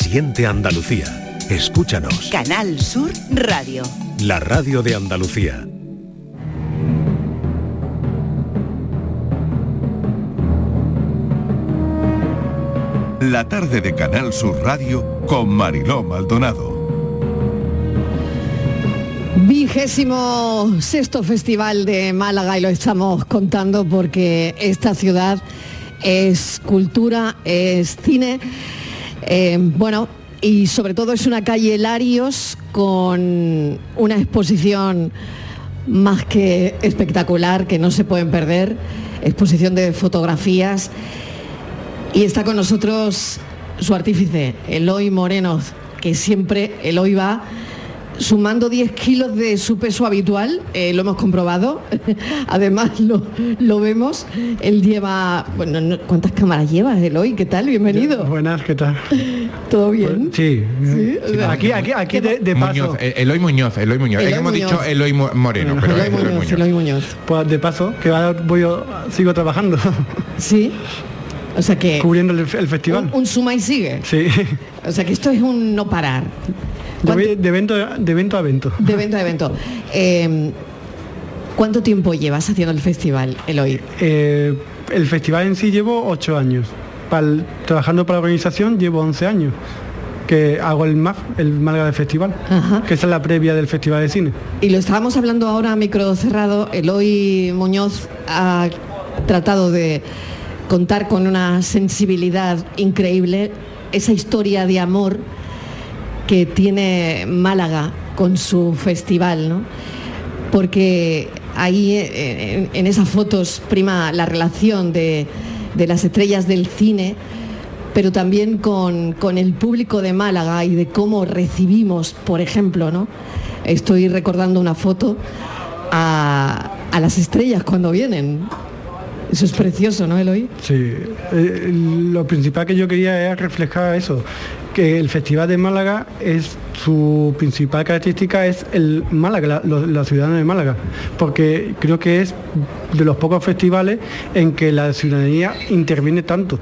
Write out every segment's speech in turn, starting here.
Siente Andalucía. Escúchanos. Canal Sur Radio. La radio de Andalucía. La tarde de Canal Sur Radio con Mariló Maldonado. Vigésimo sexto festival de Málaga y lo estamos contando porque esta ciudad es cultura, es cine, eh, bueno, y sobre todo es una calle Larios con una exposición más que espectacular que no se pueden perder, exposición de fotografías. Y está con nosotros su artífice, Eloy Moreno, que siempre Eloy va sumando 10 kilos de su peso habitual, eh, lo hemos comprobado, además lo, lo, vemos, él lleva, bueno, no, ¿cuántas cámaras llevas, Eloy? ¿Qué tal? Bienvenido. Buenas, ¿qué tal? ¿Todo bien? Sí, ¿Sí? Aquí, aquí, aquí de, de paso. Muñoz, eh, Eloy Muñoz, Eloy Muñoz. Eloy hemos Muñoz. dicho Eloy Mo- Moreno, Bueno, pero Eloy es Eloy Muñoz, Muñoz. Eloy Muñoz. Pues de paso, que voy yo, sigo trabajando, Sí. O sea que cubriendo el, el festival. un, un suma y sigue. Sí, O sea que esto es un no parar. De, ¿Cuánto- ve- de evento, de evento a evento. De evento a evento. Eh, ¿Cuánto tiempo llevas haciendo el festival, Eloy? Eh, el festival en sí llevo ocho años. Pal- trabajando para la organización llevo 11 años. Que hago el MAF, el Málaga del Festival, Ajá. que esa es la previa del Festival de Cine. Y lo estábamos hablando ahora a micro cerrado. Eloy Muñoz ha tratado de contar con una sensibilidad increíble esa historia de amor que tiene Málaga con su festival, ¿no? Porque ahí eh, en, esas fotos prima la relación de, de las estrellas del cine, pero también con, con el público de Málaga y de cómo recibimos, por ejemplo, ¿no? Estoy recordando una foto a, a las estrellas cuando vienen. Eso es precioso, ¿no, Eloy? Sí, eh, lo principal que yo quería era reflejar eso, que el Festival de Málaga es su principal característica es el Málaga, la, la ciudadana de Málaga, porque creo que es de los pocos festivales en que la ciudadanía interviene tanto.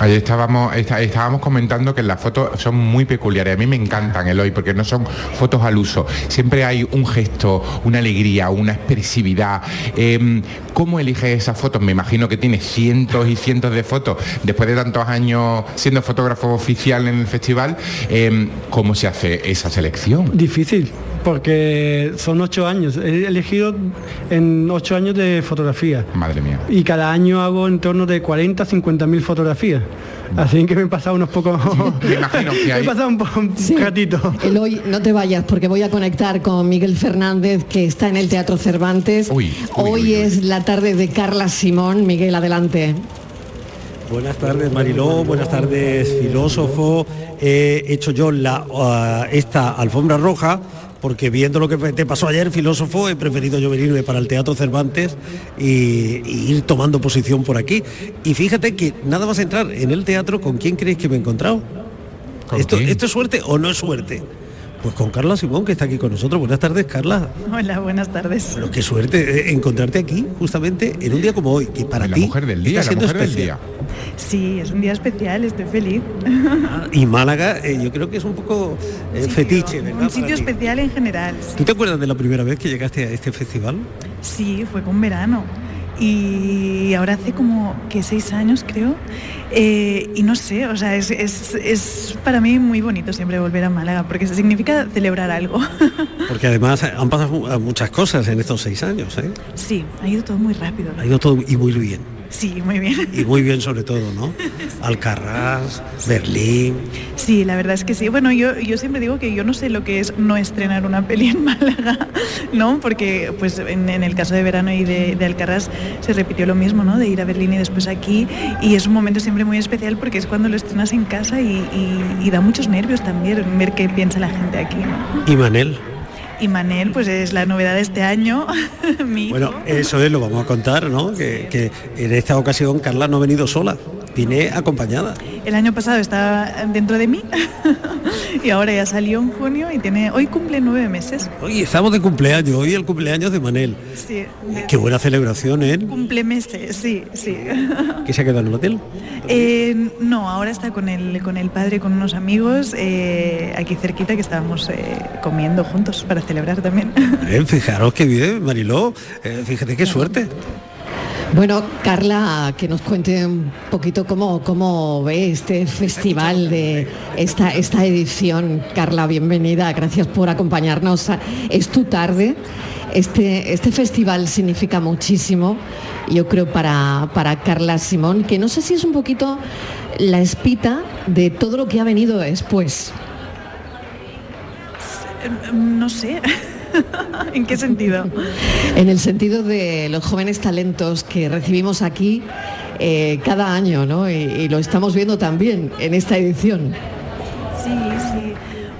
Ayer estábamos, está- estábamos comentando que las fotos son muy peculiares. A mí me encantan, Eloy, porque no son fotos al uso. Siempre hay un gesto, una alegría, una expresividad. Eh, ¿Cómo eliges esas fotos? Me imagino que tienes cientos y cientos de fotos. Después de tantos años siendo fotógrafo oficial en el festival, eh, ¿cómo se hace esa selección? Difícil, porque son ocho años. He elegido en ocho años de fotografía. Madre mía. Y cada año hago en torno de 40 50 mil fotografías. Así que me he pasado unos pocos... Me imagino que me hay- he pasado un, po- un Sí. ratito. Eloy, no te vayas porque voy a conectar con Miguel Fernández que está en el Teatro Cervantes. Uy, uy, Hoy uy, uy. es la tarde de Carla Simón. Miguel, adelante. Buenas tardes Mariló, buenas tardes filósofo. He hecho yo la, ah, esta alfombra roja porque viendo lo que te pasó ayer, filósofo, he preferido yo venirme para el Teatro Cervantes y, y ir tomando posición por aquí. Y fíjate que nada más entrar en el teatro, ¿con quién creéis que me he encontrado? ¿Con ¿Esto? ¿Esto es suerte o no es suerte? Pues con Carla Simón, que está aquí con nosotros. Buenas tardes, Carla. Hola, buenas tardes. Pero qué suerte eh, encontrarte aquí, justamente en un día como hoy, que para la ti mujer del día, está la siendo mujer del día. Sí, es un día especial, estoy feliz. Y Málaga, eh, yo creo que es un poco eh, Sitio- fetiche, ¿verdad? Un sitio ti? especial en general. ¿Tú te acuerdas de la primera vez que llegaste a este festival? Sí, fue con verano. Y ahora hace como que seis años, creo. Eh, y no sé, o sea, es, es- es para mí muy bonito siempre volver a Málaga, porque significa celebrar algo. Porque además han pasado mu- muchas cosas en estos seis años, ¿eh? sí, ha ido todo muy rápido. Ha ido todo y muy bien. Sí, muy bien. Y muy bien sobre todo, ¿no? Alcarrás, Berlín. Sí, la verdad es que sí. Bueno, yo, yo siempre digo que yo no sé lo que es no estrenar una peli en Málaga, ¿no? Porque pues en, en el caso de Verano y de, de Alcarrás se repitió lo mismo, ¿no? De ir a Berlín y después aquí. Y es un momento siempre muy especial porque es cuando lo estrenas en casa y, y- y da muchos nervios también ver qué piensa la gente aquí, ¿no? Y Manel. Y Manel, pues es la novedad de este año. Bueno, eso es, lo vamos a contar, ¿no? Que en esta ocasión Carla no ha venido sola, viene acompañada. el año pasado estaba dentro de mí y ahora ya salió en junio y tiene hoy cumple nueve meses. Hoy estamos de cumpleaños, hoy el cumpleaños de Manel. Sí. Qué buena celebración, ¿eh? Cumple meses, sí, sí. ¿Que se ha quedado en el hotel? Eh, no, ahora está con el, con el padre, con unos amigos, eh, aquí cerquita que estábamos eh, comiendo juntos para celebrar también. Eh, fijaros qué bien, Mariló. Eh, fíjate qué suerte. Bueno, Carla, que nos cuente un poquito cómo, cómo ve este festival de esta, esta edición. Carla, bienvenida, gracias por acompañarnos. Es tu tarde. Este, este festival significa muchísimo, yo creo, para, para Carla Simón, que no sé si es un poquito la espita de todo lo que ha venido después. No sé. ¿En qué sentido? En el sentido de los jóvenes talentos que recibimos aquí eh, cada año, ¿no? Y, y, lo estamos viendo también en esta edición. Sí, sí.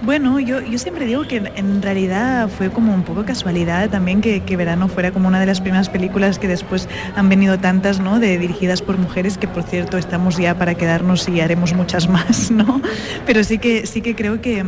Bueno, yo, yo siempre digo que en realidad fue como un poco casualidad también que, que, Verano fuera como una de las primeras películas que después han venido tantas, ¿no? De, dirigidas por mujeres, que por cierto estamos ya para quedarnos y haremos muchas más, ¿no? Pero sí que, sí que creo que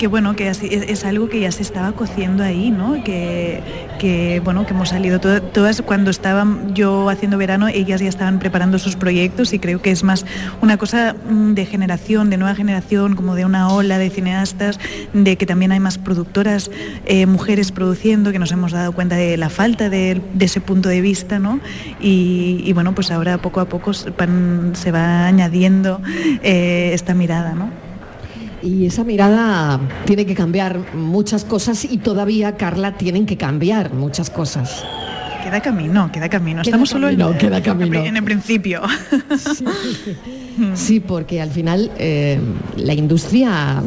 que bueno, que es, algo que ya se estaba cociendo ahí, ¿no? Que, que bueno, que hemos salido to todas cuando estaban yo haciendo verano, ellas ya estaban preparando sus proyectos y creo que es más una cosa de generación, de nueva generación, como de una ola de cineastas, de que también hay más productoras, eh, mujeres produciendo, que nos hemos dado cuenta de la falta de, ese punto de vista, ¿no? Y, y, bueno, pues ahora poco a poco se va añadiendo eh, esta mirada, ¿no? Y esa mirada tiene que cambiar muchas cosas y todavía, Carla, tienen que cambiar muchas cosas. Queda camino, queda camino. Queda Estamos camino, solo en, queda camino. en el principio. Sí, sí porque al final eh, la industria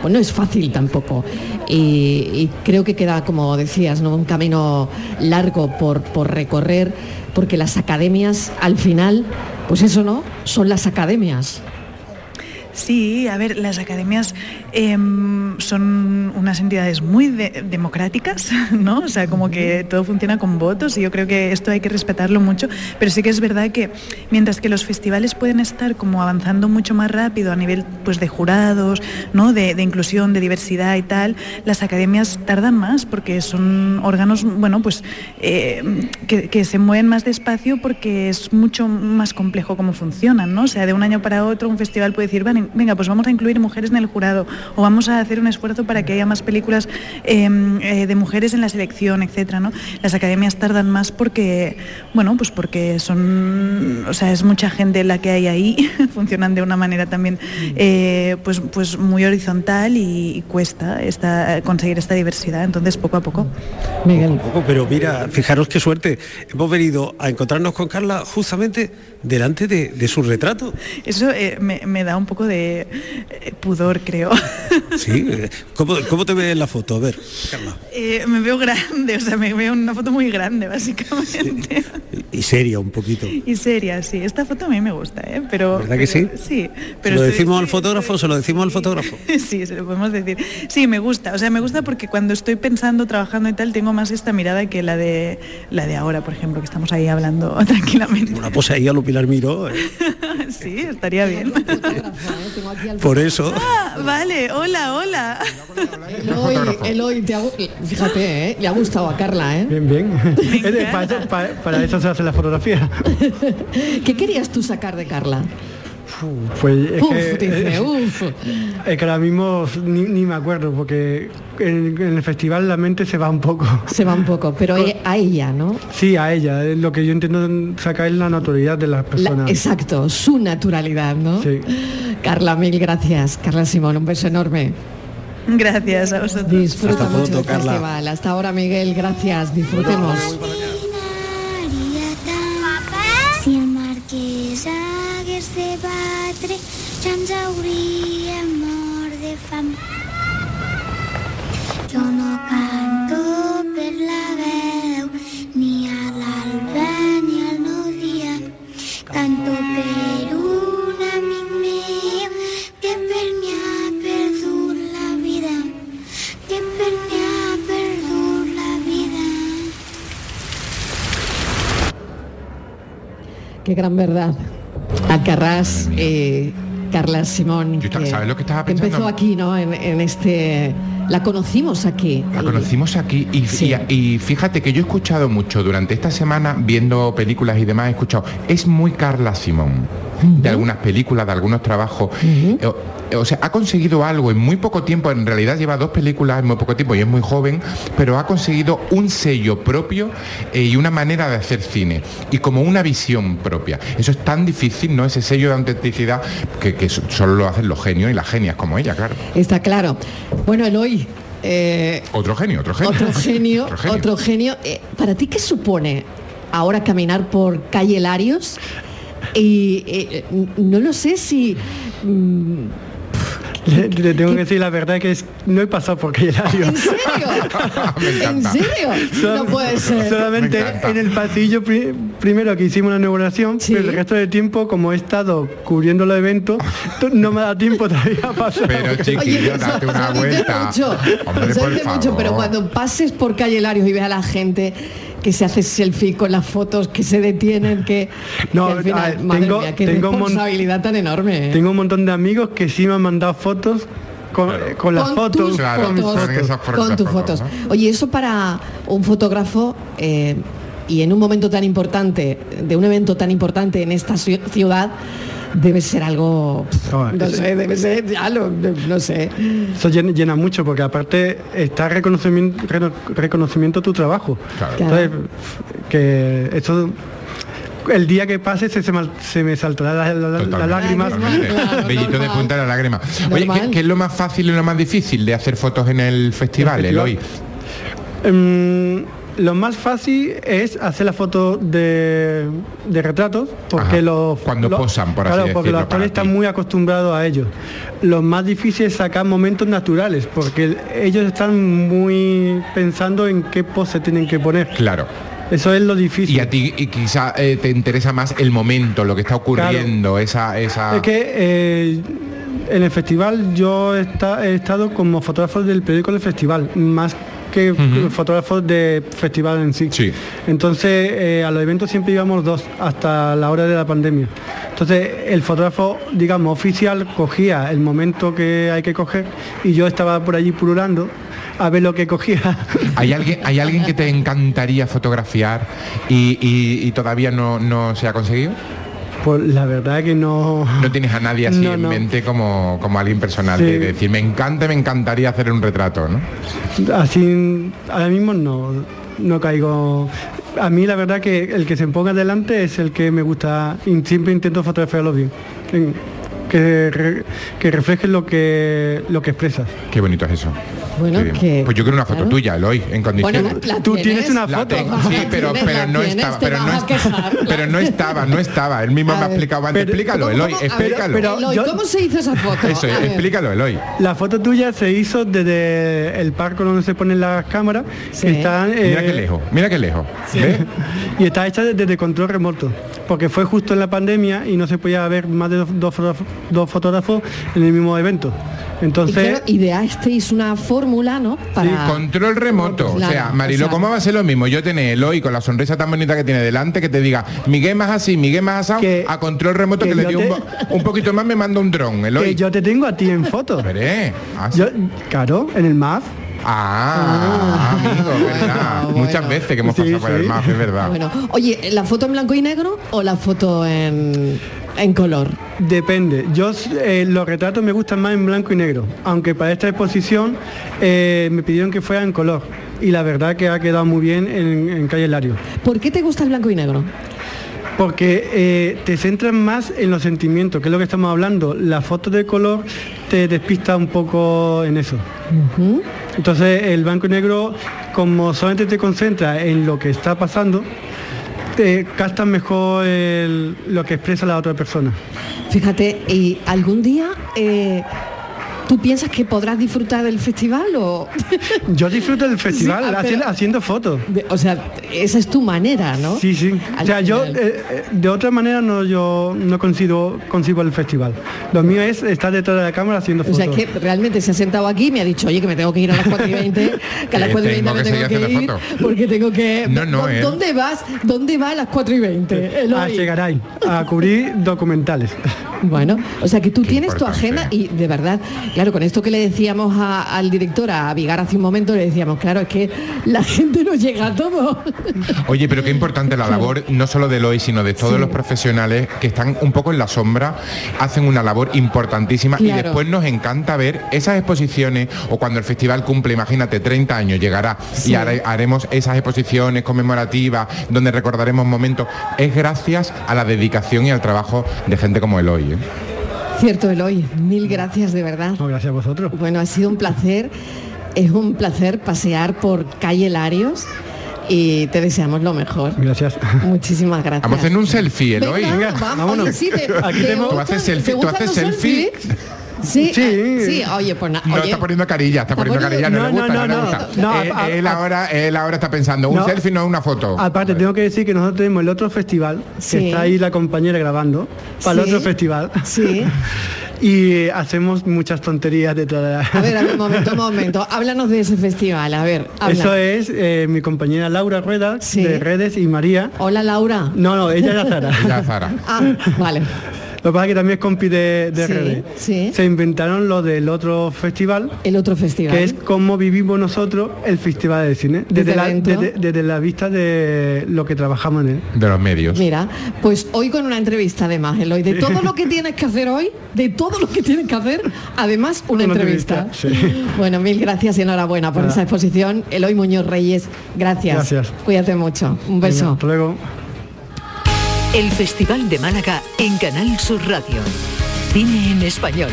pues no es fácil tampoco. Y, y, creo que queda, como decías, ¿no? un camino largo por, por recorrer, porque las academias al final, pues eso no, son las academias. Sí, a ver, las academias eh, son unas entidades muy de democráticas, ¿no? O sea, como que todo funciona con votos y yo creo que esto hay que respetarlo mucho, pero sí que es verdad que mientras que los festivales pueden estar como avanzando mucho más rápido a nivel pues de jurados, ¿no? De, de inclusión, de diversidad y tal, las academias tardan más porque son órganos, bueno, pues eh, que, que, se mueven más despacio porque es mucho más complejo cómo funcionan, ¿no? O sea, de un año para otro un festival puede decir, vale, venga, pues vamos a incluir mujeres en el jurado o vamos a hacer un esfuerzo para que haya más películas eh, eh, de mujeres en la selección, etcétera, ¿no? Las academias tardan más porque, bueno, pues porque son, o sea, es mucha gente la que hay ahí, funcionan de una manera también, eh, pues, pues muy horizontal y, y cuesta esta, conseguir esta diversidad, entonces poco a poco. Miguel. Poco pero mira, fijaros qué suerte, hemos venido a encontrarnos con Carla justamente delante de, de su retrato. Eso eh, me, me, da un poco de eh, pudor, creo. Sí, ¿Cómo, ¿cómo, te ves en la foto? A ver, Carla. Eh, me veo grande, o sea, me veo una foto muy grande, básicamente. Sí. Y seria un poquito. Y seria, sí. Esta foto a mí me gusta, ¿eh? Pero, ¿Verdad que sí? Sí. Pero ¿Se lo decimos al fotógrafo? ¿Se lo decimos al fotógrafo? Sí, se lo podemos decir. Sí, me gusta. O sea, me gusta porque cuando estoy pensando, trabajando y tal, tengo más esta mirada que la de la de ahora, por ejemplo, que estamos ahí hablando tranquilamente. Una pose ahí a lo Pilar Miró. ¿eh? sí, estaría bien. Por eso. Ah, vale, hola, hola. Eloy, Eloy te ha, fíjate, ¿eh? le ha gustado a Carla, ¿eh? Bien, bien. para, eso, para, para, eso, se hace la fotografía. ¿Qué querías tú sacar de Carla? Pues es, uf, que, dice, uf. es que ahora mismo ni, ni me acuerdo porque en, en, el festival la mente se va un poco. Se va un poco, pero a ella, ¿no? Sí, a ella. Lo que yo entiendo sacar es la naturalidad de las personas. La, exacto, su naturalidad, ¿no? Sí. Carla, mil gracias. Carla Simón, un beso enorme. Gracias a vosotros. Disfruta Hasta mucho pronto, el Carla. festival. Hasta ahora, Miguel, gracias. Disfrutemos. Si el marquès hagués de batre, ja ens hauríem mort de fam. Jo no canto per la veu, Qué gran verdad. Alcarrás, eh, Carla Simón, Yo ¿sabes lo que estaba empezó pensando? aquí, ¿no? En, en este, la conocimos aquí. La conocimos aquí y, Sí. y- y fíjate que yo he escuchado mucho durante esta semana, viendo películas y demás, he escuchado, es muy Carla Simón, de algunas películas, de algunos trabajos. Eh, o- o sea, ha conseguido algo en muy poco tiempo, en realidad lleva dos películas en muy poco tiempo y es muy joven, pero ha conseguido un sello propio eh, y una manera de hacer cine y como una visión propia. Eso es tan difícil, ¿no? Ese sello de autenticidad que, que so- solo lo hacen los genios y las genias como ella, claro. Está claro. Bueno, Eloy, eh, Otro genio, otro genio. otro genio, Otro genio. otro genio. Eh, ¿Para ti qué supone ahora caminar por calle Larios? Y eh, no lo sé si... mm, Le, le tengo que decir la verdad que es, no he pasado por calle Larios. ¿En serio? ¿En serio? No puede ser. Solamente en el pasillo pri- primero que hicimos la inauguración, Sí. pero el resto del tiempo, como he estado cubriendo los eventos, to- no me da tiempo todavía a pasar. Pero chiquillo, Oye, eso- date una dice vuelta. mucho, Hombre, por mucho, pero cuando pases por calle Larios y veas a la gente que se hace selfie con las fotos, que se detienen, que, No, que al final, ver, madre tengo- mía, qué tengo responsabilidad tan enorme. ¿eh? Tengo un montón de amigos que sí me han mandado fotos con, eh, con las Con fotos. tus Claro, con fotos, fotos. tus fotos, fotos. Oye, eso para un fotógrafo eh, y en un momento tan importante, de un evento tan importante en esta ci- ciudad, debe ser algo, No, no es- sé, debe ser, ya lo- no sé. Eso llena, llena mucho porque aparte está reconocimiento, reno- reconocimiento a tu trabajo. Claro. Entonces, que esto el día que pase se, se, mal- se me saltará la, la- la- Bellito de punta de la lágrima. Oye, Normal. ¿qué, qué es lo más fácil y lo más difícil de hacer fotos en el festival, El festival. Eloy? Em, lo más fácil es hacer la foto de, de retratos, porque Ajá. los Cuando posan, por así claro, porque decirlo, los actores están muy acostumbrados a ello. Lo más difícil es sacar momentos naturales, porque ellos están muy pensando en qué pose tienen que poner. Claro. Eso es lo difícil. Y a ti y quizá eh, te interesa más el momento, lo que está ocurriendo, esa, esa. Es que eh, en el festival yo he estado como fotógrafo del periódico del festival, más que Ujú. fotógrafo de festival en sí. Sí. Entonces eh, a los eventos siempre íbamos dos hasta la hora de la pandemia. Entonces el fotógrafo, digamos, oficial cogía el momento que hay que coger y yo estaba por allí pululando a ver lo que cogía. ¿Hay alguien, ¿Hay alguien que te encantaría fotografiar y, y- y todavía no, no se ha conseguido? Pues la verdad que no. No tienes a nadie así No, en no. mente como, como alguien personal, Sí. de decir, me encanta, me encantaría hacer un retrato, ¿no? Así, ahora mismo no, no caigo. A mí la verdad que el que se ponga delante es el que me gusta siempre intento fotografiarlo bien. En- Que, que refleje lo que lo que expresas. Qué bonito es eso. Bueno, que- Pues yo quiero una foto claro. tuya, Eloy, en condiciones. Bueno, la Tú tienes una La foto. tengo, sí, pero, pero no tienes, estaba, pero no, vas a est- quejar. pero no estaba, no estaba. Él mismo A me ha ver, explicado antes. explícalo, ¿Cómo, Eloy, cómo? Ver, explícalo. pero- Eloy, yo- ¿cómo se hizo esa foto? Eso, A ver. explícalo, Eloy. La foto tuya se hizo desde el parque donde se ponen las cámaras. Sí. que están, Mira eh, qué lejos, mira qué lejos. ¿Ves? Y está hecha desde control remoto, porque fue justo en la pandemia y no se podía ver más de dos, dos fotógrafos- dos fotógrafos en el mismo evento. Y, Entonces, claro, ideasteis una fórmula, ¿no? Para... Control remoto. o sea, Marilo, o sea- ¿cómo va a ser lo mismo? Yo tener Eloy con la sonrisa tan bonita que tiene delante que te diga, Miguel más así, Miguel más así, Que- a control remoto que, que le dio un, te- po- un poquito más me manda un dron, Eloy. que yo te tengo a ti en foto. Veré. Ah, sí. Yo, claro, en el MAF. Ah, amigo, verdad. Ah, bueno. Muchas veces que hemos Sí, pasado por el mapa, es verdad. Bueno, oye, ¿la foto en blanco y negro o la foto en, en color? Depende. Yo eh, los retratos me gustan más en blanco y negro, aunque para esta exposición eh, me pidieron que fuera en color. Y la verdad que ha quedado muy bien en, en Calle Lario. ¿Por qué te gusta el blanco y negro? Porque eh, te centras más en los sentimientos, que es lo que estamos hablando. La foto de color te despista un poco en eso. Entonces el blanco y negro, como solamente te concentra en lo que está pasando, te captas mejor lo que expresa la otra persona. Fíjate, ¿y algún día eh, ¿Tú piensas que podrás disfrutar del festival o...? Yo disfruto del festival Sí, ah, haciendo, fotos. De- o sea, esa es tu manera, ¿no? Sí, sí. Al o sea, yo final. eh, eh, de otra manera no yo no consigo consigo el festival. Lo mío es estar detrás de la cámara haciendo O fotos. sea, que realmente se ha sentado aquí y me ha dicho, oye, que me tengo que ir a las 4 y 20, que a las Eh, 4 y 20 tengo me tengo que ir, porque tengo que... No, no, ¿Dó- eh. ¿Dónde vas? ¿Dónde va a las 4 y 20? Eloy? a Chegaray, a cubrir documentales. Bueno, o sea que tú tienes tu agenda y de verdad, claro, con esto que le decíamos a- al director, a Vigar hace un momento, le decíamos, claro, es que la gente no llega a todo. Oye, pero qué importante la labor, no solo de Eloy, sino de todos Sí. los profesionales que están un poco en la sombra, hacen una labor importantísima y después nos encanta ver esas exposiciones o cuando el festival cumple, imagínate, 30 años, llegará Sí. y hare- haremos esas exposiciones conmemorativas donde recordaremos momentos. Es gracias a la dedicación y al trabajo de gente como Eloy. Cierto, Eloy, mil gracias de verdad. No, gracias a vosotros. Bueno, ha sido un placer, es un placer pasear por calle Larios y te deseamos lo mejor. Gracias. Muchísimas gracias. Vamos a hacer un selfie, Eloy. Venga, Venga, vamos, vámonos. oye, sí, te- Aquí ¿te tenemos- ¿Tú gustan- haces selfie? te ¿Tú gustan haces los selfie? Sí, Sí. ah, sí, oye, pues nada, No oye, está poniendo carilla, está ¿Está poniendo carilla, no, No, le gusta, no, no, le no. gusta. No, él, a- él a- ahora, él ahora está pensando, un No. selfie no es una foto. Aparte, tengo que decir que nosotros tenemos el otro festival, Sí. que está ahí la compañera grabando, para Sí. el otro festival. Sí. Y hacemos muchas tonterías de la... A ver, a ver, un momento, un momento. Háblanos de ese festival, a ver, habla. Eso es eh, mi compañera Laura Rueda, Sí. de redes, y María. Hola, Laura. No, no, ella es Zara. Ya, Zara. Ah, vale. Lo que pasa es que también es compi de, de Sí, redes. sí. Se inventaron lo del otro festival, El otro festival. que es cómo vivimos nosotros el festival de cine, Desde desde, la, desde- desde la vista de lo que trabajamos en él. De los medios. Mira, pues hoy con una entrevista además, Eloy, de todo lo que tienes que hacer hoy, de todo lo que tienes que hacer, además una, Una entrevista. entrevista, sí. Bueno, mil gracias y enhorabuena por Nada. esa exposición. Eloy Muñoz Reyes, gracias. Gracias. Cuídate mucho. Un Venga, beso. hasta luego. El Festival de Málaga en Canal Sur Radio. Cine en español.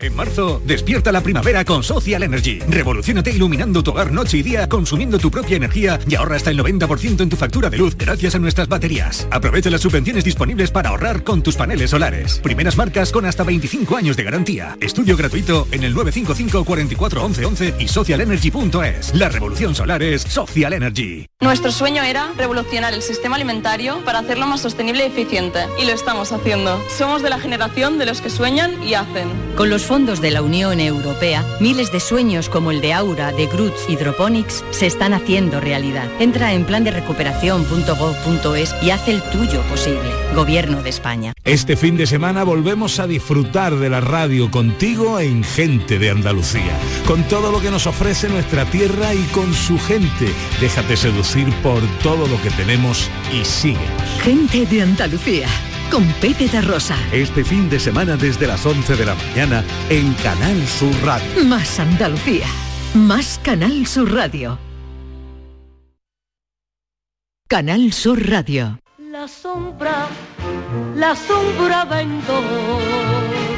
En marzo, despierta la primavera con Social Energy. Revolucionate iluminando tu hogar noche y día, consumiendo tu propia energía y ahorra hasta el 90% en tu factura de luz gracias a nuestras baterías. Aprovecha las subvenciones disponibles para ahorrar con tus paneles solares. Primeras marcas con hasta 25 años de garantía. Estudio gratuito en el 955 44 11 11 y socialenergy.es. La revolución solar es Social Energy. Nuestro sueño era revolucionar el sistema alimentario para hacerlo más sostenible y eficiente. Y lo estamos haciendo. Somos de la generación de los que sueñan y hacen. Con los fondos de la Unión Europea, miles de sueños como el de Aura, de Groots Hydroponics se están haciendo realidad. Entra en plan de recuperación.gov.es y haz el tuyo posible. Gobierno de España. Este fin de semana volvemos a disfrutar de la radio contigo en Gente de Andalucía, con todo lo que nos ofrece nuestra tierra y con su gente. Déjate seducir por todo lo que tenemos y síguenos. Gente de Andalucía con Pepe da Rosa. Este fin de semana desde las 11 de la mañana en Canal Sur Radio. Más Andalucía. Más Canal Sur Radio. Canal Sur Radio. La sombra, la sombra vendó.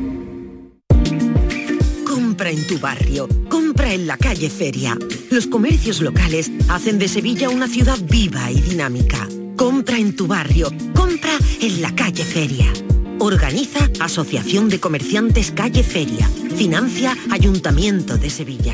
Compra en tu barrio, compra en la calle Feria. Los comercios locales hacen de Sevilla una ciudad viva y dinámica. Compra en tu barrio, compra en la calle Feria. Organiza Asociación de Comerciantes Calle Feria. Financia Ayuntamiento de Sevilla.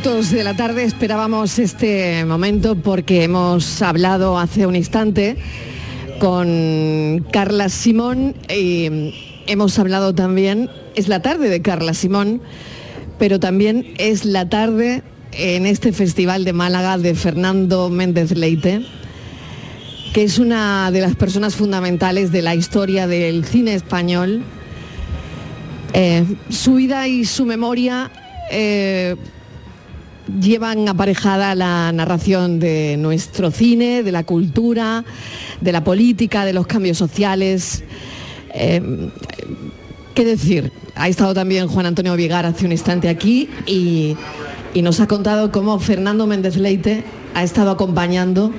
Minutos de la tarde esperábamos este momento porque hemos hablado hace un instante con Carla Simón y hemos hablado también, es la tarde de Carla Simón, pero también es la tarde en este Festival de Málaga de Fernando Méndez Leite, que es una de las personas fundamentales de la historia del cine español. Eh, su vida y su memoria eh, llevan aparejada la narración de nuestro cine, de la cultura, de la política, de los cambios sociales. Eh, ¿Qué decir? Ha estado también Juan Antonio Vigar hace un instante aquí y, y nos ha contado cómo Fernando Méndez Leite ha estado acompañando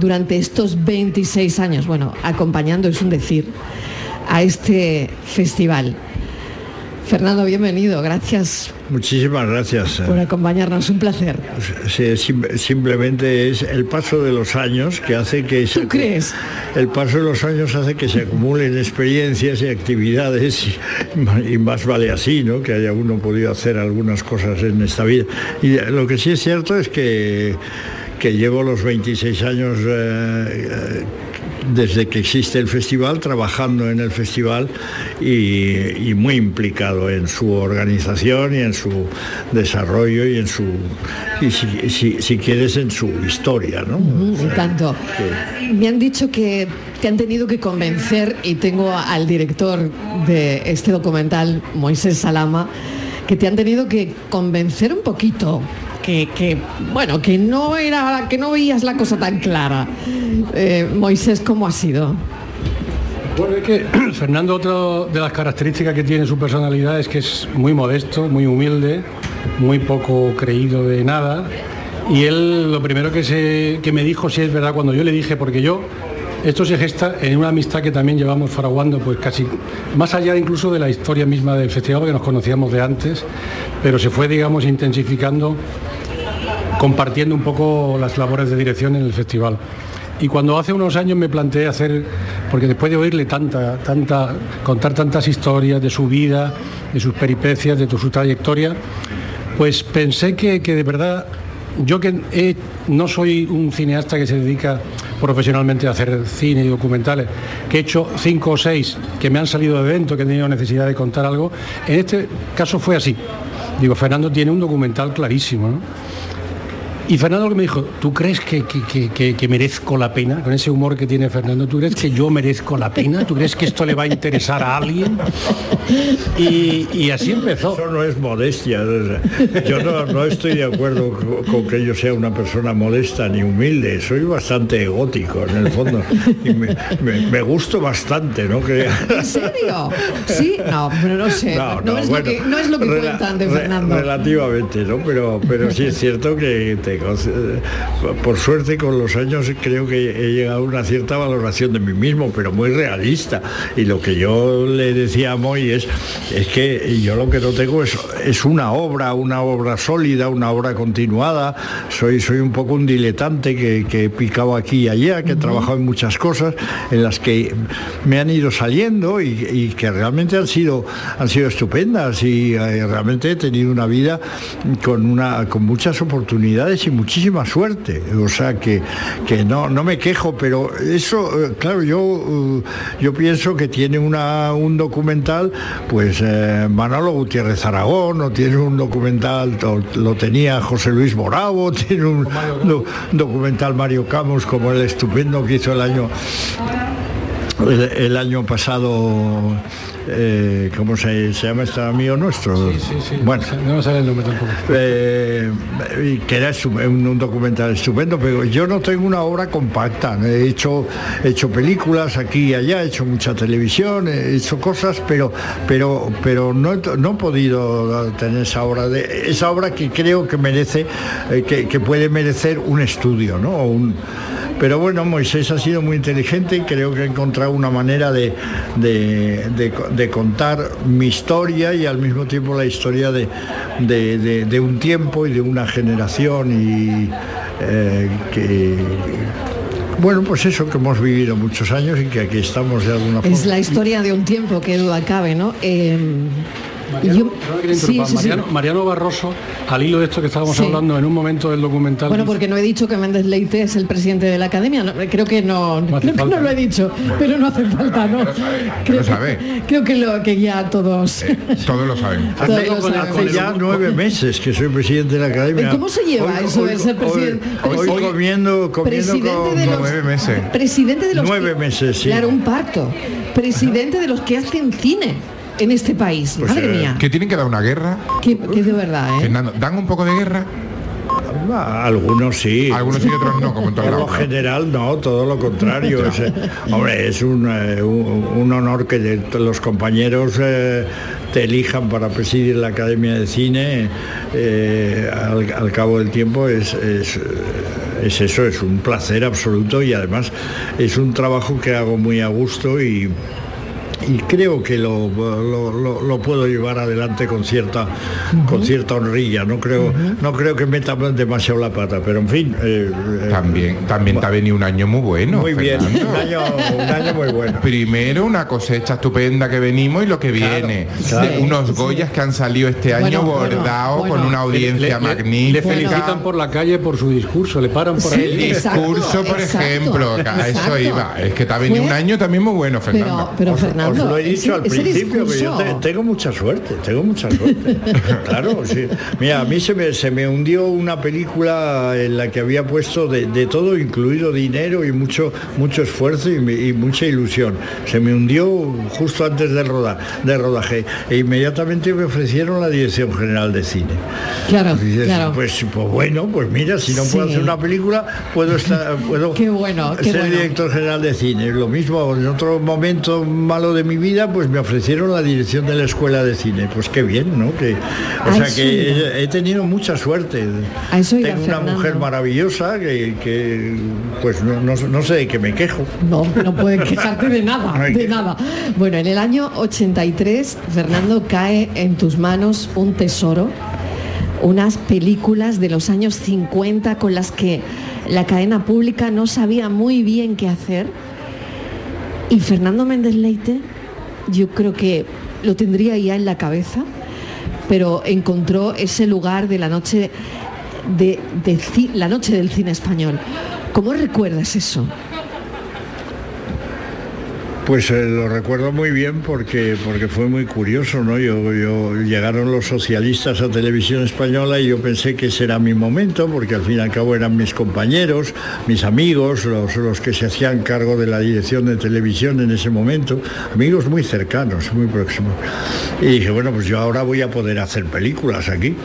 durante estos 26 años, bueno, acompañando es un decir, a este festival. Fernando, bienvenido, gracias Muchísimas gracias. por acompañarnos, un placer. Sí, sim- simplemente es el paso de los años que hace que se, ¿Tú crees? el paso de los años hace que se acumulen experiencias y actividades y, y más vale así, ¿no? Que haya uno podido hacer algunas cosas en esta vida. Y lo que sí es cierto es que, que llevo los 26 años eh, eh, desde que existe el festival, trabajando en el festival y, y muy implicado en su organización y en su desarrollo y en su, y si, si- si quieres, en su historia, ¿no? Mm, encantó. Me han dicho que te han tenido que convencer, y tengo al director de este documental, Moisés Salama, que te han tenido que convencer un poquito. Que, que, bueno, que no era, que no veías la cosa tan clara. Eh, Moisés, ¿cómo ha sido? Bueno, es que Fernando, otra de las características que tiene su personalidad es que es muy modesto, muy humilde, muy poco creído de nada. Y él lo primero que, se, que me dijo, si es verdad, cuando yo le dije, porque yo, esto se gesta en una amistad que también llevamos fraguando, pues casi más allá incluso de la historia misma del festival, porque nos conocíamos de antes, pero se fue, digamos, intensificando compartiendo un poco las labores de dirección en el festival. Y cuando hace unos años me planteé hacer, porque después de oírle tanta, tanta, contar tantas historias de su vida, de sus peripecias, de su trayectoria, pues pensé que, que de verdad, yo que no soy un cineasta que se dedica profesionalmente a hacer cine y documentales, que he hecho cinco o seis que me han salido de dentro, que he tenido necesidad de contar algo, en este caso fue así. Digo, Fernando tiene un documental clarísimo, ¿no? Y Fernando lo que me dijo, ¿tú crees que, que- que- que- que merezco la pena? Con ese humor que tiene Fernando, ¿tú crees que yo merezco la pena? ¿Tú crees que esto le va a interesar a alguien? Y, y así empezó. Eso no es modestia. Yo no, no estoy de acuerdo co- con que yo sea una persona modesta ni humilde. Soy bastante egótico en el fondo. Y me, me- me gusto bastante, ¿no? Que, ¿En serio? Sí, no, pero no sé. No, es, bueno, lo que, no es lo que cuentan de re- Fernando. Relativamente, ¿no? Pero, pero sí es cierto que te suerte, con- eh, por suerte con los años creo que he llegado a una cierta valoración de mí mismo, pero muy realista. Y lo que yo le decía a Moy es, es que yo lo que no tengo es, es una obra, una obra sólida, una obra continuada. Soy, soy un poco un diletante que, que he picado aquí y allá, que he trabajado en muchas cosas en las que me han ido saliendo y, y que realmente han sido, han sido estupendas y eh, realmente he tenido una vida con, una, con muchas oportunidades y muchísima suerte. O sea que, que no, no me quejo, pero eso, eh, claro, yo, eh, yo pienso que tiene una, un documental, pues eh, Manolo Gutiérrez Aragón, o tiene un documental, lo tenía José Luis Moravo, tiene un do- documental Mario Camus como el estupendo que hizo el año el año pasado eh, ¿cómo se, se llama este amigo nuestro? Bueno, No sale el nombre tampoco. eh, que era un, un documental estupendo, pero yo no tengo una obra compacta. He hecho, he hecho películas aquí y allá, he hecho mucha televisión, he hecho cosas, pero, pero, pero no, he, no he podido tener esa obra, de, esa obra que creo que merece, eh, que, que puede merecer un estudio, ¿no? O un- pero bueno, Moisés ha sido muy inteligente y creo que ha encontrado una manera de, de- de co- de contar mi historia y al mismo tiempo la historia de, de- de- de un tiempo y de una generación y eh, que bueno pues eso que hemos vivido muchos años y que aquí estamos de alguna forma. Es la historia de un tiempo, que duda cabe, ¿no? Eh, Mariano, yo- sí, sí. Mariano, Mariano Barroso, al hilo de esto que estábamos Sí. hablando en un momento del documental. Bueno, dice- porque no he dicho que Méndez Leite es el presidente de la academia. no, creo que no, creo que no lo he dicho, pero no hace falta, ¿no? Creo, lo sabe. que, creo que lo que ya todos. Todos lo saben. Hace, Todos lo hace sabemos. ya nueve meses que soy presidente de la academia. ¿Cómo se lleva eso de ser presidente? Hoy, hoy comiendo, comiendo Presidente con de los- nueve meses. Presidente de los Nueve que- meses, sí. Claro, un parto. Presidente de los que hacen cine en este país. Pues, Madre eh, mía. Que tienen que dar una guerra. Que, que de verdad, ¿eh? Fernando, ¿dan un poco de guerra? Algunos sí. Algunos sí y otros no, como en Por lo general no, todo lo contrario. Es, eh, hombre, es un, eh, un- un honor que de- los compañeros eh, te elijan para presidir la Academia de Cine. eh, al, al cabo del tiempo es, es, es eso, es un placer absoluto y además es un trabajo que hago muy a gusto y y creo que lo, lo- lo- lo puedo llevar adelante con cierta con cierta honrilla no creo no creo que meta demasiado la pata pero en fin eh, eh, También, también te ha venido un año muy bueno. muy bien Fernando. un año, un año muy bueno Primero una cosecha estupenda que venimos y lo que viene. claro. De unos Goyas que han salido este año Bueno, bueno, bordados bueno. con una audiencia le, le- magnífica. le felicitan por la calle por su discurso, le paran por Sí, el exacto, discurso, por exacto, ejemplo, a eso iba. Es que te ha venido Fue- un año también muy bueno, Fernando. Pero, pero Os- Fernando, os lo he dicho ese- al principio, que yo discurso- te- tengo mucha suerte, tengo mucha suerte. claro, sí. Mira, a mí se me, se me hundió una película en la que había puesto de, de todo, incluido dinero y mucho, mucho esfuerzo y, me- y mucha ilusión. Se me hundió justo antes del roda, de rodaje e inmediatamente me ofrecieron la dirección general de cine. Claro, dices, claro. pues, pues bueno, pues mira, si no puedo hacer una película, puedo estar, puedo Qué bueno, qué ser bueno. director general de cine. Lo mismo, en otro momento malo de mi vida, pues me ofrecieron la dirección de la escuela de cine. Pues qué bien, ¿no? Que, o sea que he, he tenido mucha suerte. A eso iba, Tengo una mujer maravillosa que, que, pues no, no, no sé de qué me quejo. No, no puedes quejarte de nada, de nada. Bueno, en el año 83, Fernando, cae en tus manos un tesoro, unas películas de los años 50 con las que la cadena pública no sabía muy bien qué hacer. Y Fernando Méndez Leite, yo creo que lo tendría ya en la cabeza, pero encontró ese lugar de la noche de, la noche del cine español. ¿Cómo recuerdas eso? Pues eh, lo recuerdo muy bien porque, porque fue muy curioso, ¿no? Yo, llegaron los socialistas a televisión española y yo pensé que ese era mi momento, porque al fin y al cabo eran mis compañeros, mis amigos, los, los que se hacían cargo de la dirección de televisión en ese momento, amigos muy cercanos, muy próximos. Y dije, bueno, pues yo ahora voy a poder hacer películas aquí.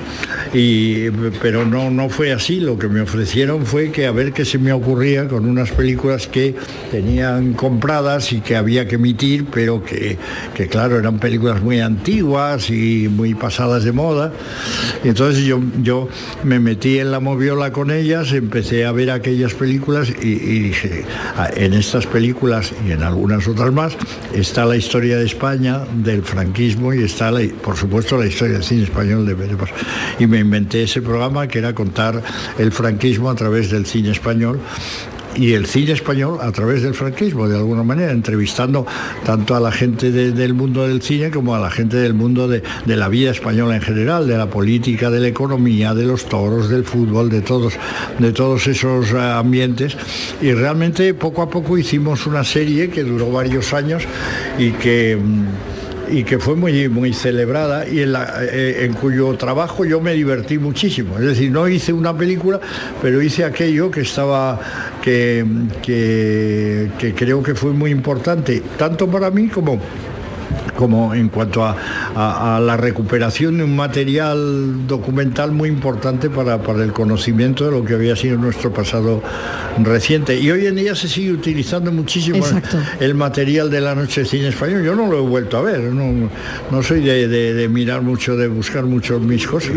Y, pero no, no fue así, lo que me ofrecieron fue que a ver qué se me ocurría con unas películas que tenían compradas y que había que emitir, pero que, que, claro, eran películas muy antiguas y muy pasadas de moda. Entonces yo, yo me metí en la moviola con ellas, empecé a ver aquellas películas y, y dije, "Ah, en estas películas y en algunas otras más está la historia de España, del franquismo y está, la- por supuesto, la historia del cine español de Veremos. Y me inventé ese programa que era contar el franquismo a través del cine español y el cine español a través del franquismo, de alguna manera, entrevistando tanto a la gente de- del mundo del cine como a la gente del mundo de, de la vida española en general, de la política, de la economía, de los toros, del fútbol, de todos, de todos esos eh, ambientes. Y realmente poco a poco hicimos una serie que duró varios años y que... y que fue muy, muy celebrada y eh, en cuyo trabajo yo me divertí muchísimo. Es decir, no hice una película, pero hice aquello que estaba, que, que, que creo que fue muy importante, tanto para mí como como en cuanto a, a- a la recuperación de un material documental muy importante para, para el conocimiento de lo que había sido nuestro pasado reciente. Y hoy en día se sigue utilizando muchísimo el, Exacto. el material de la noche de cine español. Yo no lo he vuelto a ver, no, no soy de, de- de mirar mucho, de buscar mucho mis cosas.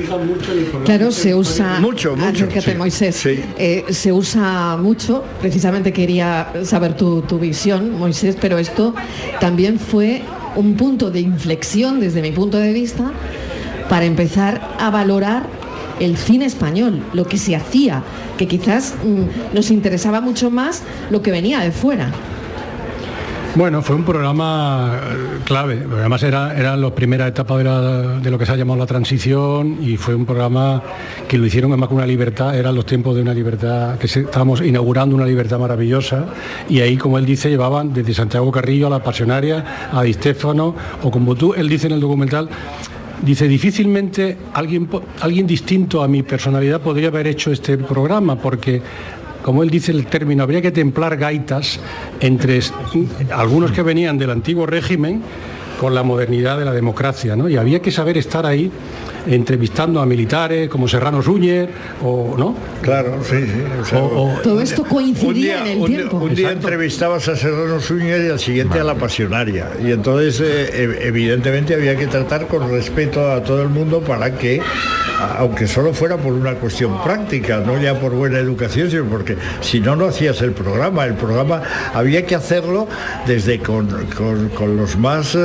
Claro, se usa... Mucho, mucho, Acércate, sí. Moisés. Eh, se usa mucho, precisamente quería saber tu, tu visión, Moisés, pero esto también fue un punto de inflexión desde mi punto de vista para empezar a valorar el cine español, lo que se hacía, que quizás mm, nos interesaba mucho más lo que venía de fuera. Bueno, fue un programa eh, clave. Además era, eran las primeras etapas de, la- de lo que se ha llamado la transición y fue un programa que lo hicieron además con una libertad, eran los tiempos de una libertad, que estábamos inaugurando una libertad maravillosa y ahí, como él dice, llevaban desde Santiago Carrillo a la Pasionaria, a Di Stéfano, o como tú, él dice en el documental, Dice, difícilmente alguien, alguien distinto a mi personalidad podría haber hecho este programa, porque, como él dice el término, habría que templar gaitas entre algunos que venían del antiguo régimen con la modernidad de la democracia, ¿no? Y había que saber estar ahí entrevistando a militares como Serrano Súñer, o no. Claro, sí, sí. o sea, Todo esto coincidía día, en el un tiempo. un día entrevistabas a Serrano Suñer y al siguiente a la pasionaria. Y entonces, eh, ev- evidentemente, había que tratar con respeto a todo el mundo para que, aunque solo fuera por una cuestión práctica, no ya por buena educación, sino porque si no, no hacías el programa. El programa había que hacerlo desde con, con- con los más eh,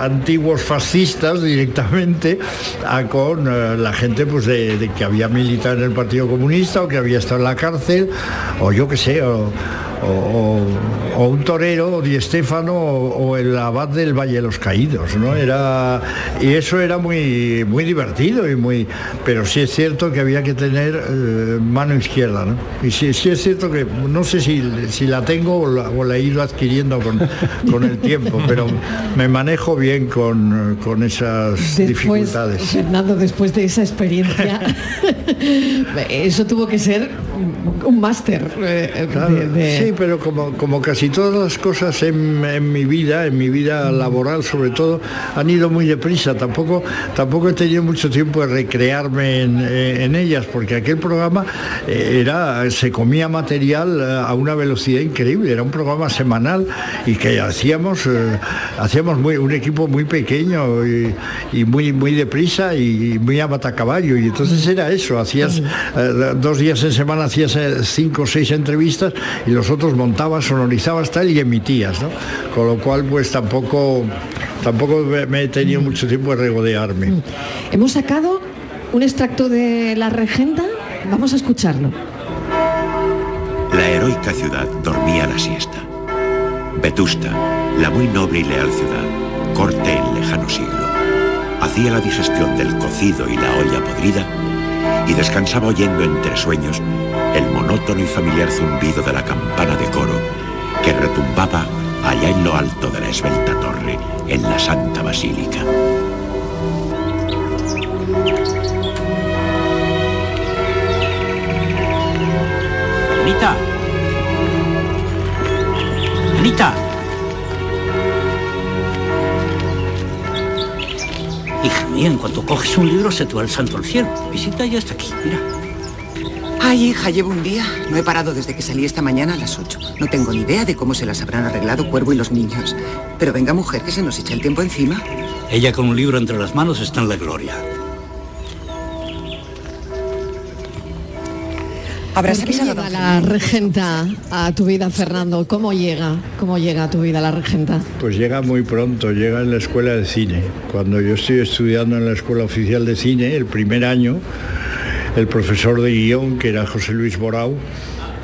antiguos fascistas directamente a con eh, la gente pues de, de que había militado en el Partido Comunista o que había estado en la cárcel o yo qué sé o, o- o- o un torero o Di Stéfano o, o el abad del Valle de los Caídos no era y eso era muy muy divertido y muy pero sí es cierto que había que tener eh, mano izquierda ¿no? y sí, sí es cierto que no sé si, si la tengo o la, o la he ido adquiriendo con, con el tiempo pero me manejo bien con, con esas Después, dificultades Fernando, después de esa experiencia, eso tuvo que ser un máster. eh, Claro, de- de- Sí, pero como, como casi todas las cosas en, en mi vida, en mi vida laboral sobre todo, han ido muy deprisa. Tampoco, tampoco he tenido mucho tiempo de recrearme en, eh, en ellas, porque aquel programa eh, era, se comía material a una velocidad increíble. Era un programa semanal y que hacíamos, eh, hacíamos muy, un equipo muy pequeño y, y muy, muy deprisa y muy a matacaballo. Y entonces era eso, hacías eh, dos días en semana hacías eh, cinco o seis entrevistas y los otros montabas, sonorizabas tal y emitías, ¿no? Con lo cual pues tampoco tampoco me- he tenido mucho tiempo de regodearme. Hemos sacado un extracto de la regenta, vamos a escucharlo. La heroica ciudad dormía la siesta. Vetusta, la muy noble y leal ciudad, corte en lejano siglo, hacía la digestión del cocido y la olla podrida y descansaba oyendo entre sueños el monótono y familiar zumbido de la campana de coro que retumbaba allá en lo alto de la esbelta torre en la Santa Basílica. Anita. Anita. Hija mía, en cuanto coges un libro se te va el santo al cielo. Visita ya está aquí, mira. Ay, hija, llevo un día. No he parado desde que salí esta mañana a las 8. No tengo ni idea de cómo se las habrán arreglado Cuervo y los niños. Pero venga, mujer, que se nos echa el tiempo encima. Ella con un libro entre las manos está en la gloria. ¿Habrás ¿Por qué avisado llega la regenta a tu vida, Fernando? ¿Cómo llega? ¿Cómo llega a tu vida la regenta? Pues llega muy pronto, llega en la escuela de cine. Cuando yo estoy estudiando en la escuela oficial de cine, el primer año, el profesor de guion, que era José Luis Borau,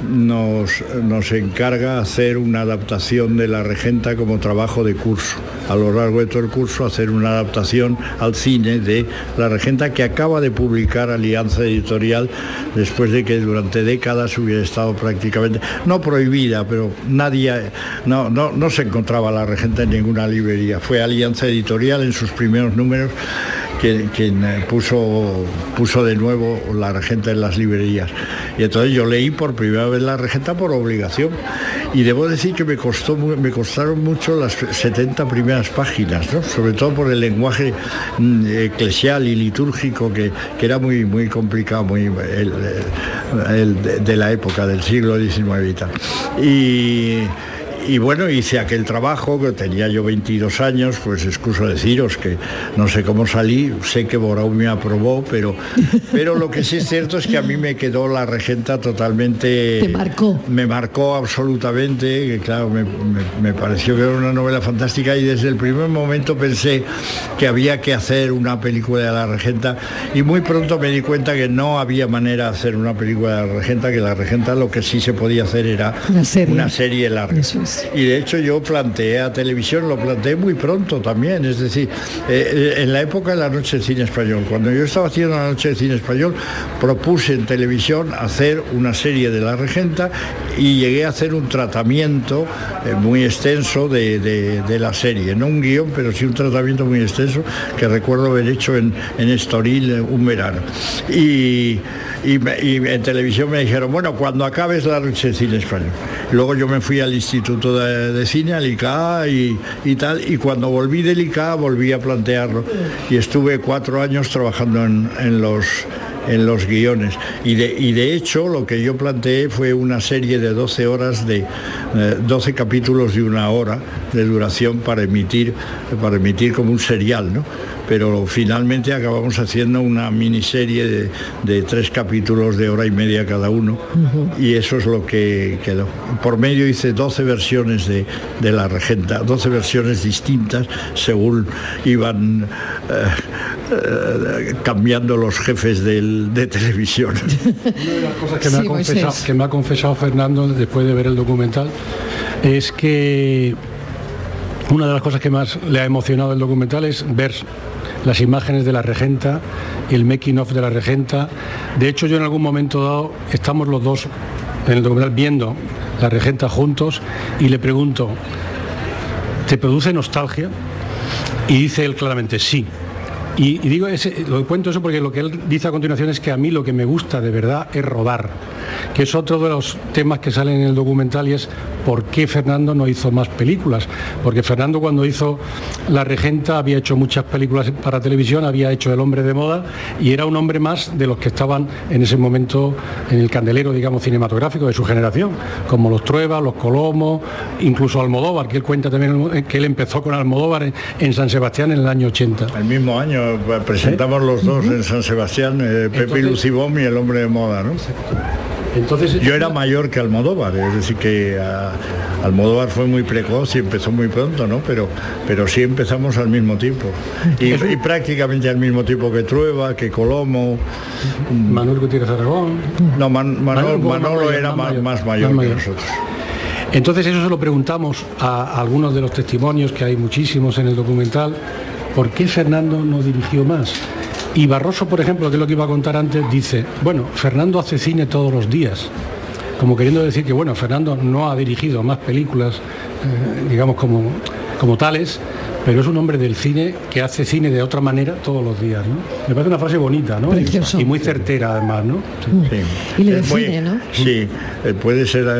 nos, nos encarga hacer una adaptación de la regenta como trabajo de curso. A lo largo de todo el curso hacer una adaptación al cine de la regenta que acaba de publicar Alianza Editorial después de que durante décadas hubiera estado prácticamente, no prohibida, pero nadie, no, no, no se encontraba la regenta en ninguna librería. Fue Alianza Editorial en sus primeros números quien, eh, puso, puso de nuevo la regenta en las librerías. Y entonces yo leí por primera vez la regenta por obligación. Y debo decir que me, costó, me costaron mucho las 70 primeras páginas, ¿no? sobre todo por el lenguaje mm, eclesial y litúrgico que, que era muy, muy complicado, muy, el- de la época del siglo XIX y tal. Y, y bueno, hice aquel trabajo, que tenía yo 22 años, pues excuso deciros que no sé cómo salí, sé que Borau me aprobó, pero, pero lo que sí es cierto es que a mí me quedó la regenta totalmente... Te marcó. Me marcó absolutamente, que claro, me, me- me pareció que era una novela fantástica y desde el primer momento pensé que había que hacer una película de la regenta y muy pronto me di cuenta que no había manera de hacer una película de la regenta, que la regenta lo que sí se podía hacer era Una serie. una serie larga. Y de hecho yo planteé a televisión, lo planteé muy pronto también, es decir, eh, eh, en la época de la Noche del Cine Español, cuando yo estaba haciendo la Noche del Cine Español, propuse en televisión hacer una serie de La Regenta y llegué a hacer un tratamiento eh, muy extenso de, de- de la serie, no un guion, pero sí un tratamiento muy extenso que recuerdo haber hecho en, en Estoril un verano. Y, y en televisión me dijeron, bueno, cuando acabes la noche de cine español. Luego yo me fui al Instituto de, Cine, al y, y tal, y cuando volví del ICA volví a plantearlo. Y estuve cuatro años trabajando en, en los en los guiones. Y de, y de hecho lo que yo planteé fue una serie de 12 horas de eh, 12 capítulos de una hora de duración para emitir, para emitir como un serial, ¿no? Pero finalmente acabamos haciendo una miniserie de, de tres capítulos de hora y media cada uno y eso es lo que quedó. Por medio hice 12 versiones de, de la regenta, 12 versiones distintas según iban eh, eh, cambiando los jefes del- de televisión. cosas que me, ha Sí, confesado, que me ha confesado Fernando después de ver el documental es que una de las cosas que más le ha emocionado del documental es ver las imágenes de la regenta, el making of de la regenta. De hecho, yo en algún momento dado estamos los dos en el documental viendo la regenta juntos y le pregunto, ¿te produce nostalgia? Y dice él claramente, sí. Y, y digo, ese, lo cuento eso porque lo que él dice a continuación es que a mí lo que me gusta de verdad es rodar, que es otro de los temas que salen en el documental y es por qué Fernando no hizo más películas. Porque Fernando cuando hizo La Regenta había hecho muchas películas para televisión, había hecho El hombre de moda y era un hombre más de los que estaban en ese momento en el candelero, digamos, cinematográfico de su generación, como los Trueba, los Colomos, incluso Almodóvar, que él cuenta también que él empezó con Almodóvar en, en San Sebastián en el año 80. El mismo año eh, presentamos los dos en San Sebastián, eh, Pepe y Entonces- Lucibón y el hombre de moda, ¿no? Entonces yo era mayor que Almodóvar, es decir que ah, Almodóvar fue muy precoz y empezó muy pronto, ¿no? Pero pero sí empezamos al mismo tiempo y, y prácticamente al mismo tiempo que Trueba, que Colomo. Manuel Gutiérrez Aragón. No, Man- Manolo, más mayor, era más mayor, más mayor más que nosotros. Entonces eso se lo preguntamos a, a algunos de los testimonios, que hay muchísimos en el documental, ¿por qué Fernando no dirigió más? Y Barroso, por ejemplo, que es lo que iba a contar antes, dice, bueno, Fernando hace cine todos los días, como queriendo decir que, bueno, Fernando no ha dirigido más películas, eh, digamos, como, como tales, pero es un hombre del cine que hace cine de otra manera todos los días, ¿no? Me parece una frase bonita, ¿no? Precioso. Y muy certera además, ¿no? Y le muy- define, ¿no? Sí, eh, puede ser eh,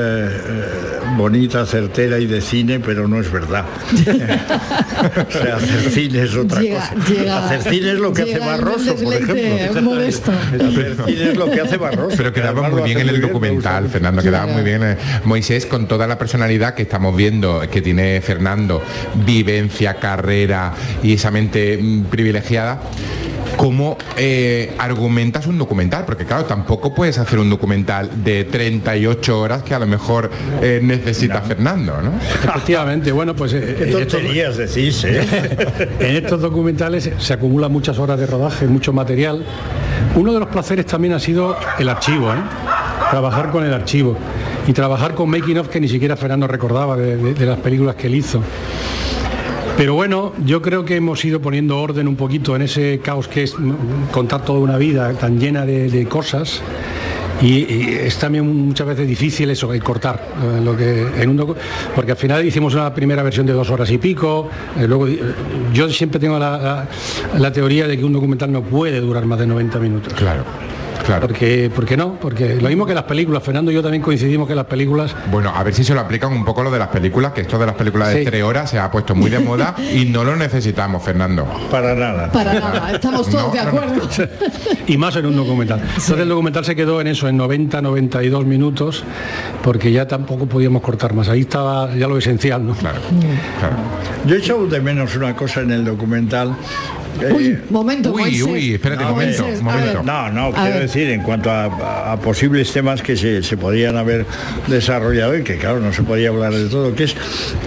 eh, bonita, certera y de cine, pero no es verdad. o sea, hacer cine es otra Llega- cosa. llega- hacer cine es lo que hace Barroso, por ejemplo. modesto. Hacer cine es lo que hace Barroso. Pero quedaba muy bien en el bien, documental, Fernando, quedaba muy bien. eh, Moisés con toda la personalidad que estamos viendo, que tiene Fernando, vivencia, carrera y esa mente mm, privilegiada. ¿Cómo eh, argumentas un documental? Porque claro, tampoco puedes hacer un documental de 38 horas que a lo mejor eh, necesita Fernando, ¿no? Efectivamente, bueno, pues eh, Qué en estos- tonterías decís, ¿eh? en estos documentales se acumulan muchas horas de rodaje, mucho material. Uno de los placeres también ha sido el archivo, ¿eh? trabajar con el archivo y trabajar con making of que ni siquiera Fernando recordaba de, de- de las películas que él hizo. Pero bueno, yo creo que hemos ido poniendo orden un poquito en ese caos que es contar toda una vida tan llena de, cosas. Y, es también muchas veces difícil eso, el cortar, eh, lo que en un porque al final hicimos una primera versión de dos horas y pico, eh, luego yo siempre tengo la, la- la teoría de que un documental no puede durar más de 90 minutos. Claro. Claro. Porque, porque no, porque lo mismo que las películas, Fernando y yo también coincidimos que las películas Bueno, a ver si se lo aplican un poco lo de las películas, que esto de las películas de Sí. tres horas se ha puesto muy de moda y no lo necesitamos, Fernando. Para nada. Para nada, estamos todos No, de no, acuerdo. y más en un documental. Entonces el documental se quedó en eso, en 90, 92 minutos, porque ya tampoco podíamos cortar más. Ahí estaba ya lo esencial, ¿no? Claro, Yo he echado de menos una cosa en el documental. Eh, Uy, momento, Uy, Moisés. uy, espérate un momento, Moisés. No, no, quiero decir, en cuanto a, posibles temas que se, se podían haber desarrollado y que claro, no se podía hablar de todo, que es,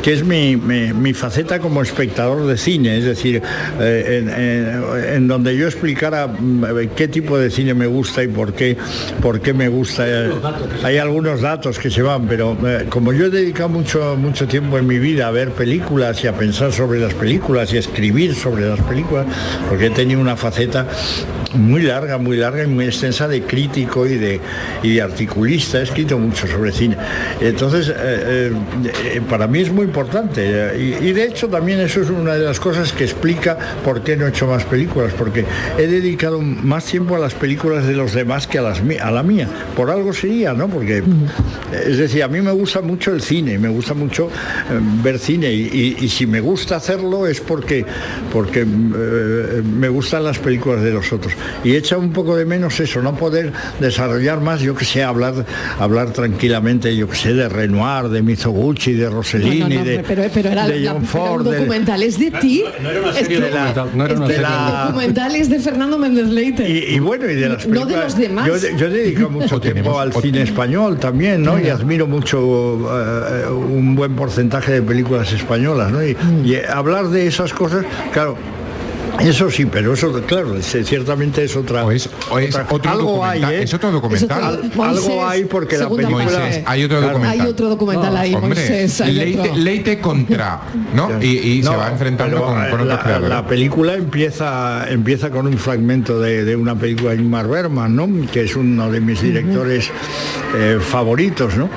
que es mi, mi- mi faceta como espectador de cine, es decir, eh, en, en- en donde yo explicara mm, qué tipo de cine me gusta y por qué, por qué me gusta. eh, Hay algunos datos que se van, pero eh, como yo he dedicado mucho, mucho tiempo en mi vida a ver películas y a pensar sobre las películas y a escribir sobre las películas, porque he tenido una faceta muy larga, muy larga y muy extensa de crítico y de, y de articulista. He escrito mucho sobre cine. Entonces, eh, eh, para mí es muy importante. eh, Y, y de hecho también eso es una de las cosas que explica por qué no he hecho más películas, porque he dedicado más tiempo a las películas de los demás que a, las, a la mía. Por algo sería, ¿no? Porque, es decir, a mí me gusta mucho el cine, me gusta mucho eh, ver cine y, y- si me gusta hacerlo es porque, porque eh, me gustan las películas de los otros. Y echa un poco de menos eso, no poder desarrollar más, yo que sé, hablar, hablar tranquilamente, yo que sé, de Renoir, de Mizoguchi, de Rossellini, No, no, no, de, pero, pero era, de la- John era Ford. un de- es de ti. una Es serie que- documental, no era una serie documental. es de Fernando Méndez Leite. Y, y bueno, y de las No de películas. los demás. Yo, yo he dedicado mucho tiempo al cine español también, ¿no? Y admiro mucho eh, un buen porcentaje de películas españolas, ¿no? Y, y hablar de esas cosas, claro. Eso sí, pero eso, claro, es- ciertamente es otra. O es, o es otra- otro algo hay, documental. ¿eh? Es otro documental. Al- algo hay porque la película. Moisés, hay otro Claro. documental. Hay otro documental ahí, Hombre, Moisés. hay Leite, otro. Leite contra, ¿no? Y, y se va enfrentando pero, con, con otros la, creadores. la película empieza empieza con un fragmento de, de una película de Ingmar Bergman, ¿no? Que es uno de mis directores eh, favoritos, ¿no?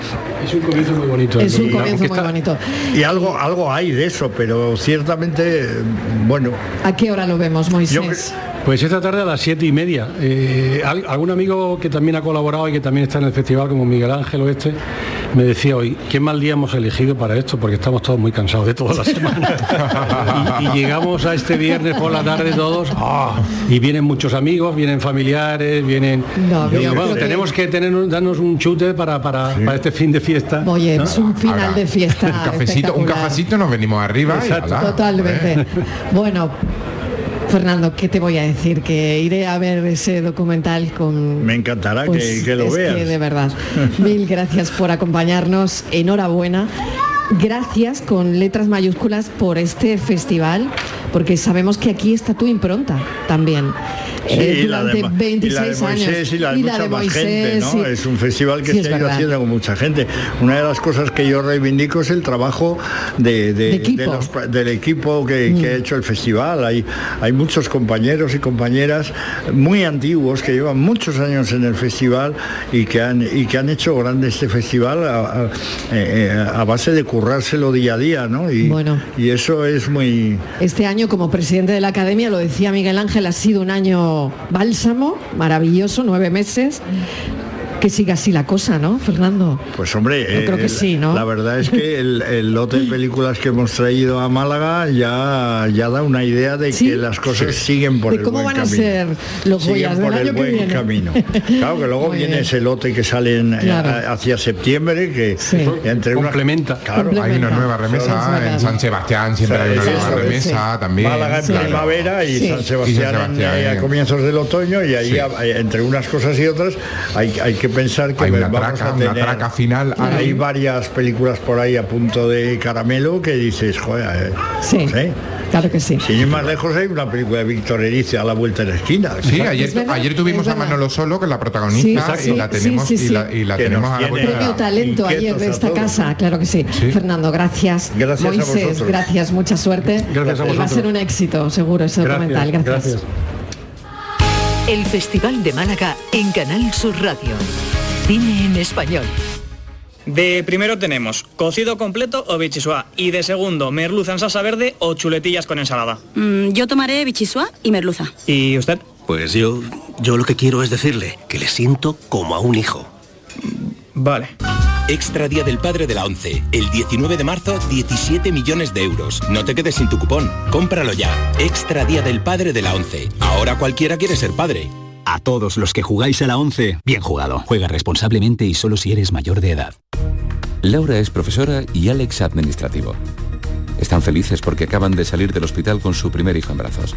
Es un comienzo muy bonito. Es un Y- comienzo muy está- bonito. Y algo algo hay de eso, pero ciertamente, bueno, ¿A qué hora lo vemos, Moisés? Yo Pues esta tarde a las siete y media. Eh, al- algún amigo que también ha colaborado y que también está en el festival, como Miguel Ángel Oeste, me decía hoy, qué mal día hemos elegido para esto, porque estamos todos muy cansados de toda la semana. y, y llegamos a este viernes por la tarde todos, ¡ah! y vienen muchos amigos, vienen familiares, vienen... No, Digo, yo bueno, creo que- tenemos que tener, darnos un chute para, para, para este fin de fiesta. Oye, ¿no? es un final Ahora, de fiesta. un cafecito, un cafecito nos venimos arriba Exacto. Totalmente. Bueno, Fernando, ¿qué te voy a decir? Que iré a ver ese documental con... me encantará Pues que, que lo es veas. que de verdad. Mil gracias por acompañarnos. Enhorabuena. Gracias con letras mayúsculas por este festival, porque sabemos que aquí está tu impronta también. Eh, y la de durante Ma- 26 y la de Moisés años. y la de Y la mucha de más Moisés, gente, ¿no? sí. Es un festival que Sí, se es ha ido verdad. haciendo con mucha gente. Una de las cosas que yo reivindico es el trabajo de, de- De equipo. de los- del equipo que, que ha hecho el festival. Hay, hay muchos compañeros y compañeras muy antiguos que llevan muchos años en el festival y que han, y que han hecho grande este festival a, a- eh, eh, a base de currárselo día a día, ¿no? Y, Bueno. y eso es muy... Este año como presidente de la academia, lo decía Miguel Ángel, ha sido un año bálsamo, maravilloso, nueve meses. Que siga así la cosa, ¿no, Fernando? Pues hombre, Yo creo que eh, sí, ¿no? La verdad es que el, el lote de películas que hemos traído a Málaga ya, ya da una idea de Sí. que las cosas siguen por ¿De el cómo buen van a camino. ser los Siguen Goyas del por el buen viene? camino. Claro que luego Muy viene bien. ese lote que sale en- eh, Claro. a- hacia septiembre que entre una- Complementa. Claro, Hay una nueva remesa en San Sebastián, siempre hay una nueva es, remesa sí. también. Málaga en primavera y Sí. San Y Sebastián, San Sebastián, en- eh, eh. a comienzos del otoño y ahí Sí. a- entre unas cosas y otras hay, hay que pensar que Hay una vamos traca, a una tener- traca final. hay varias películas por ahí a punto de caramelo que dices, joder, eh, Sí, claro que sí. Sin ir más lejos hay una película de Víctor Erice a la vuelta de la esquina. Sí, ayer, ayer tuvimos a Manolo Solo, que es la protagonista, Sí, y la tenemos, sí, sí, y la, y tenemos a la vuelta de Premio la- talento ayer de esta casa, claro que sí. Sí. Fernando, gracias. Gracias a vosotros. gracias, mucha suerte. Gracias a Y Va a ser un éxito, seguro, ese documental. Gracias. El Festival de Málaga en Canal Sur Radio. Cine en español. De primero tenemos cocido completo o bichisua y de segundo merluza en salsa verde o chuletillas con ensalada. Mm, yo tomaré bichisua y merluza. ¿Y usted? Pues yo, yo lo que quiero es decirle que le siento como a un hijo. Vale. Extra Día del Padre de la ONCE. El 19 de marzo, 17 millones de euros. No te quedes sin tu cupón. Cómpralo ya. Extra Día del Padre de la ONCE. Ahora cualquiera quiere ser padre. A todos los que jugáis a la 11, bien jugado. Juega responsablemente y solo si eres mayor de edad. Laura es profesora y Alex administrativo. Están felices porque acaban de salir del hospital con su primer hijo en brazos.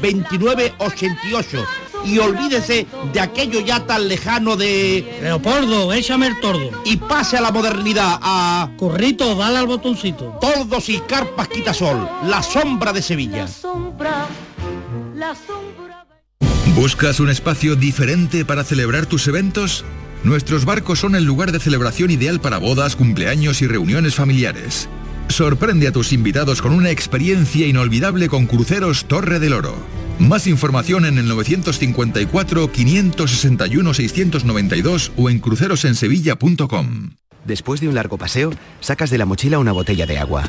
29 88. Y olvídese de aquello ya tan lejano de... Leopoldo, échame el tordo. Y pase a la modernidad, a... Corrito, dale al botoncito. Tordos y carpas quitasol, la sombra de Sevilla. Sombra, la sombra. ¿Buscas un espacio diferente para celebrar tus eventos? Nuestros barcos son el lugar de celebración ideal para bodas, cumpleaños y reuniones familiares. Sorprende a tus invitados con una experiencia inolvidable con Cruceros Torre del Oro. Más información en el 954-561-692 o en crucerosensevilla.com. Después de un largo paseo, sacas de la mochila una botella de agua.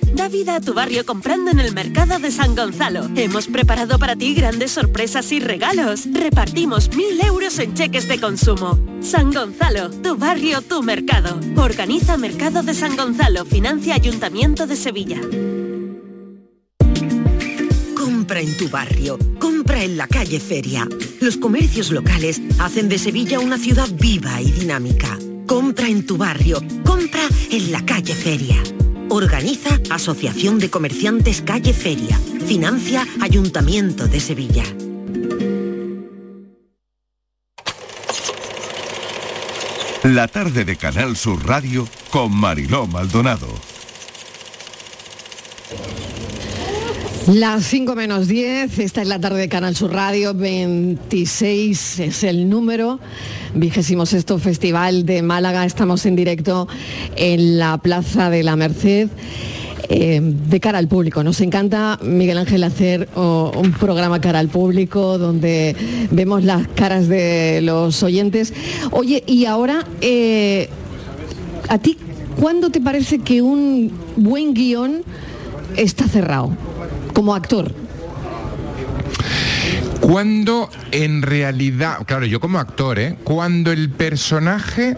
Da vida a tu barrio comprando en el mercado de San Gonzalo. Hemos preparado para ti grandes sorpresas y regalos. Repartimos mil euros en cheques de consumo. San Gonzalo, tu barrio, tu mercado. Organiza Mercado de San Gonzalo, financia Ayuntamiento de Sevilla. Compra en tu barrio, compra en la calle Feria. Los comercios locales hacen de Sevilla una ciudad viva y dinámica. Compra en tu barrio, compra en la calle Feria. Organiza Asociación de Comerciantes Calle Feria. Financia Ayuntamiento de Sevilla. La tarde de Canal Sur Radio con Mariló Maldonado. Las 5 menos 10, esta es la tarde de Canal Sur Radio, 26 es el número, vigésimo sexto Festival de Málaga, estamos en directo en la Plaza de la Merced. eh, de cara al público. Nos encanta, Miguel Ángel, hacer un programa cara al público donde vemos las caras de los oyentes. Oye, y ahora, eh, ¿a ti cuándo te parece que un buen guion está cerrado? Como actor. Cuando en realidad, claro, yo como actor, ¿eh? cuando el personaje,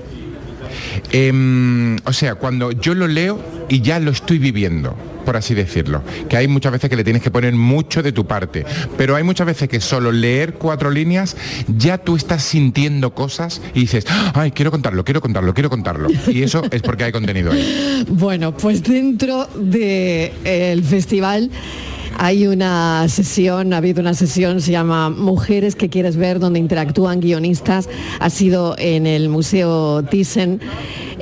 em, o sea, cuando yo lo leo y ya lo estoy viviendo por así decirlo, que hay muchas veces que le tienes que poner mucho de tu parte, pero hay muchas veces que solo leer cuatro líneas ya tú estás sintiendo cosas y dices, ay, quiero contarlo, quiero contarlo, quiero contarlo. Y eso es porque hay contenido ahí. Bueno, pues dentro del festival hay una sesión, ha habido una sesión, se llama Mujeres que quieres ver, donde interactúan guionistas. Ha sido en el Museo Thyssen.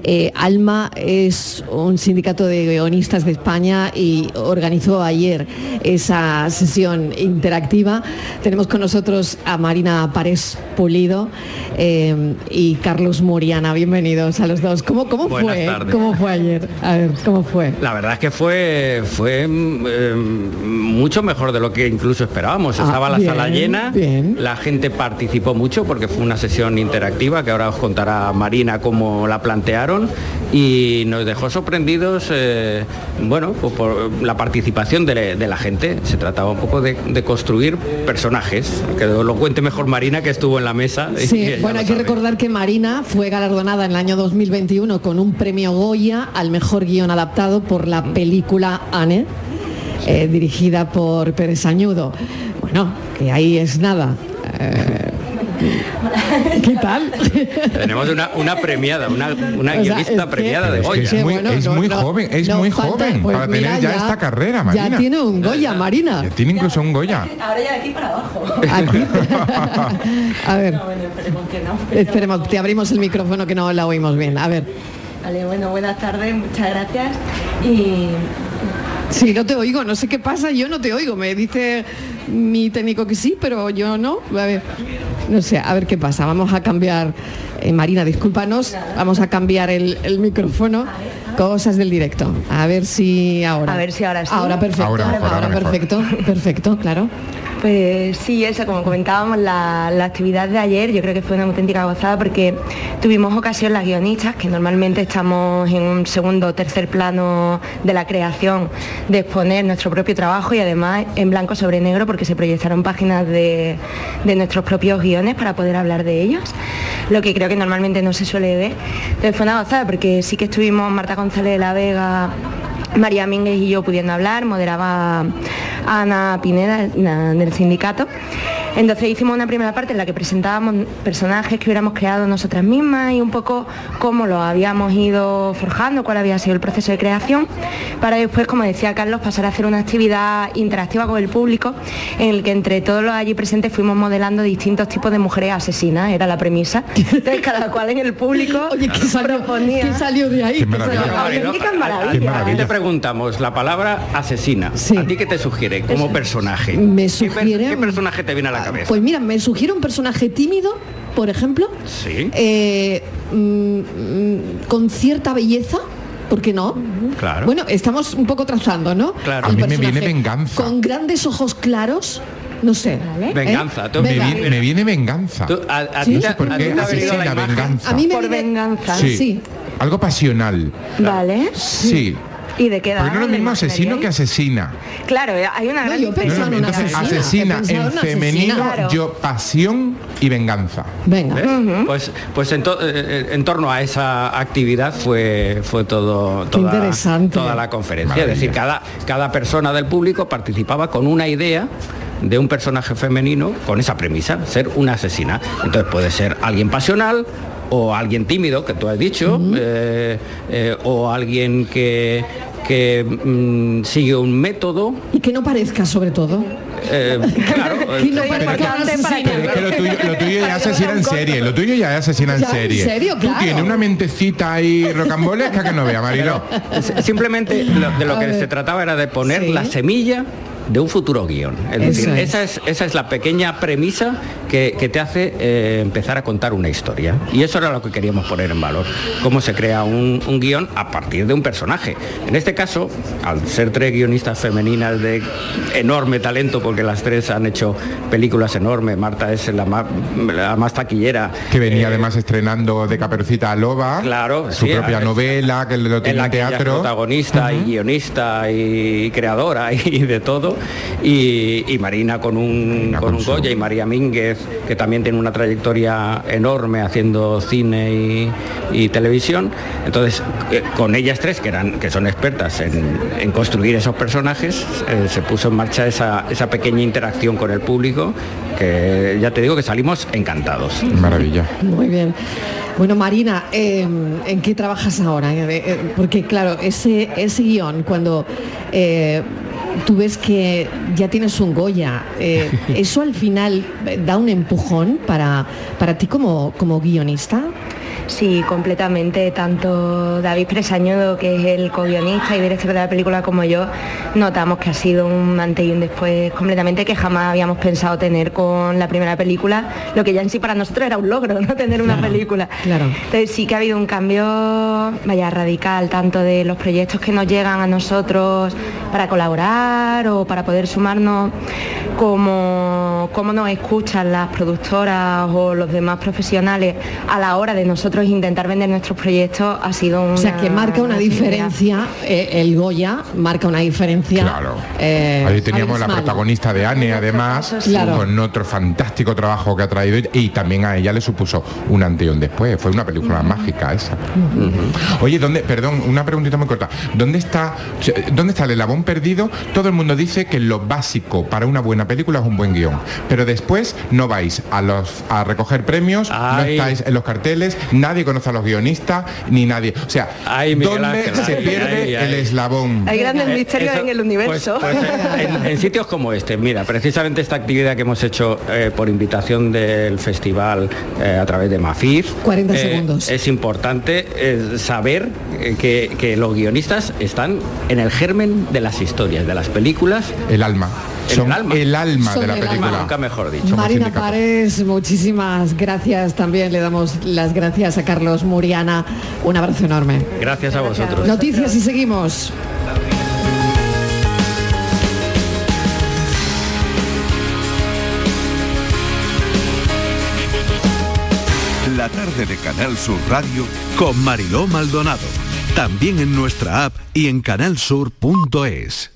Eh, Alma es un sindicato de guionistas de España y organizó ayer esa sesión interactiva. Tenemos con nosotros a Marina Párez Pulido eh, y Carlos Muriana. Bienvenidos a los dos. ¿Cómo, cómo Buenas fue? tardes. ¿Cómo fue ayer? A ver, ¿cómo fue? La verdad es que fue, fue eh, mucho mejor de lo que incluso esperábamos. Ah, Estaba la bien, sala llena, bien. la gente participó mucho porque fue una sesión interactiva que ahora os contará Marina cómo la plantearon y nos dejó sorprendidos, eh, bueno, pues por la participación de, de la gente. Se trataba un poco de, de construir personajes, que lo cuente mejor Marina que estuvo en la mesa. Sí, bueno, hay que recordar que Marina fue galardonada en el año 2021 con un premio Goya al mejor guion adaptado por la película Anne, eh, dirigida por Pérez Añudo. Bueno, que ahí es nada. Eh, ¿Qué tal? Tenemos una, una premiada, una, una O sea, guionista que- premiada de Es que Goya. es muy, bueno, es no, muy no, joven, es no muy falta- joven pues para mira, tener ya, ya- esta carrera, Ya Marina. tiene un Goya, Marina. Ya tiene incluso un Goya. Ahora ya de aquí para abajo. A ver, esperemos que no. esperemos, te abrimos el micrófono que no la oímos bien. A ver, Vale, bueno, buenas tardes, muchas gracias. Y Sí, no te oigo, no sé qué pasa, yo no te oigo. Me dice mi técnico que sí, pero yo no. A ver, no sé, a ver qué pasa. Vamos a cambiar, eh, Marina, discúlpanos, vamos a cambiar el, el micrófono. Cosas del directo. A ver si ahora. A ver si ahora sí. Ahora perfecto, Ahora ahora, mejor, ahora mejor. perfecto, perfecto, claro. Pues sí, eso, como comentábamos, la, la actividad de ayer yo creo que fue una auténtica gozada porque tuvimos ocasión las guionistas, que normalmente estamos en un segundo o tercer plano de la creación, de exponer nuestro propio trabajo y además en blanco sobre negro porque se proyectaron páginas de, de nuestros propios guiones para poder hablar de ellos, lo que creo que normalmente no se suele ver. Entonces fue una gozada porque sí que estuvimos Marta González de la Vega, María Mínguez y yo pudiendo hablar, moderaba Ana Pineda del sindicato. Entonces hicimos una primera parte en la que presentábamos personajes que hubiéramos creado nosotras mismas y un poco cómo lo habíamos ido forjando, cuál había sido el proceso de creación, para después, como decía Carlos, pasar a hacer una actividad interactiva con el público en el que entre todos los allí presentes fuimos modelando distintos tipos de mujeres asesinas, era la premisa. Entonces cada cual en el público proponía... ¿Qué salió de ahí? Qué ¿Qué maravilla. salió? Ti te preguntamos la palabra asesina. ¿A ti qué te sugiere como personaje? Me ¿Qué, sugiere- per- qué personaje te viene a la cabeza? Pues mira, me sugiere un personaje tímido, por ejemplo, sí, eh, mm, mm, con cierta belleza. ¿Por qué no? claro. Bueno, estamos un poco trazando, ¿no? Claro. El A mí me viene venganza. Con grandes ojos claros, no sé. ¿eh? Venganza. tú- Me, Venga. viene, me viene venganza. Tú- a- a ¿Sí? ti te- No sé por qué, asesina, venganza. A mí me Por viene- venganza. Sí. Algo pasional. Vale. Sí. ¿Y de qué edad? Porque no es lo mismo asesino que asesina. Claro, eh, hay una gran No, diferencia. no, entonces, asesina en femenino, yo pasión y venganza. Venga. ¿Ves? Pues, pues en, to- eh, en torno a esa actividad fue, fue todo, toda, interesante. toda la conferencia. Es decir, cada, cada persona del público participaba con una idea de un personaje femenino con esa premisa, ser una asesina. Entonces puede ser alguien pasional o alguien tímido, que tú has dicho, eh, eh, o alguien que, que mm, sigue un método. Y que no parezca sobre todo. eh, claro, no. Pero que lo tuyo, lo tuyo ya es asesina en serie, lo tuyo ya es asesina en Ya, ¿en serie. serio? Tú Claro. tienes una mentecita ahí rocambolesca que no vea, Mariló. S- Simplemente lo- de lo que se trataba era de poner Sí. la semilla de un futuro guion. Es decir, es. esa, es, esa es la pequeña premisa que, que te hace eh, empezar a contar una historia. Y eso era lo que queríamos poner en valor. Cómo se crea un, un guion a partir de un personaje. En este caso, al ser tres guionistas femeninas de enorme talento, porque las tres han hecho películas enormes, Marta es la más, la más taquillera. Que venía además estrenando de Caperucita a Loba, Claro, su sí, propia es- novela, que lo en tiene la en que ella es teatro. protagonista y guionista y creadora y de todo y, y Marina con un, con un Goya y María Mínguez que también tiene una trayectoria enorme haciendo cine y, y televisión entonces eh, con ellas tres que eran que son expertas en, en construir esos personajes eh, se puso en marcha esa, esa pequeña interacción con el público que ya te digo que salimos encantados maravilla Muy bien. Bueno, Marina, eh, ¿en qué trabajas ahora? Eh, eh, Porque claro, ese, ese guion, cuando eh, tú ves que ya tienes un Goya, eh, ¿eso al final eh, da un empujón para, para ti como, como guionista? Sí, completamente. Tanto David Presañudo, que es el co-guionista y director de la película, como yo, notamos que ha sido un antes y un después completamente que jamás habíamos pensado tener con la primera película, lo que ya en sí para nosotros era un logro, ¿no? Tener una película. Claro. Entonces sí que ha habido un cambio, vaya, radical, tanto de los proyectos que nos llegan a nosotros para colaborar o para poder sumarnos, como cómo nos escuchan las productoras o los demás profesionales a la hora de nosotros intentar vender nuestros proyectos, ha sido una... O sea, que marca una diferencia, eh, el Goya marca una diferencia. Claro. eh, Ahí teníamos la protagonista de Anne, además, Claro. con otro fantástico trabajo que ha traído y también a ella le supuso un antes y un después. Fue una película mágica esa. Oye, ¿dónde, perdón, una preguntita muy corta. ¿Dónde está, ¿Dónde está el eslabón perdido? Todo el mundo dice que lo básico para una buena película es un buen guion. Pero después no vais a los a recoger premios, no Ay. estáis en los carteles, nadie conoce a los guionistas, ni nadie. O sea, Ay, Miguel ¿dónde Ángel, se pierde el eslabón? Hay grandes Eh, misterios eso- en el universo. Pues, pues, en, en sitios como este, mira, precisamente esta actividad que hemos hecho eh, por invitación del festival eh, a través de Mafif, 40 eh, segundos. es importante eh, saber eh, que, que los guionistas están en el germen de las historias, de las películas. El alma. Son el alma. el alma Son de la el alma. película. Nunca mejor dicho. Marina Pares, muchísimas gracias. También le damos las gracias a Carlos Muriana. Un abrazo enorme. Gracias a vosotros. Noticias y seguimos. La tarde de Canal Sur Radio con Mariló Maldonado. También en nuestra app y en canalsur.es.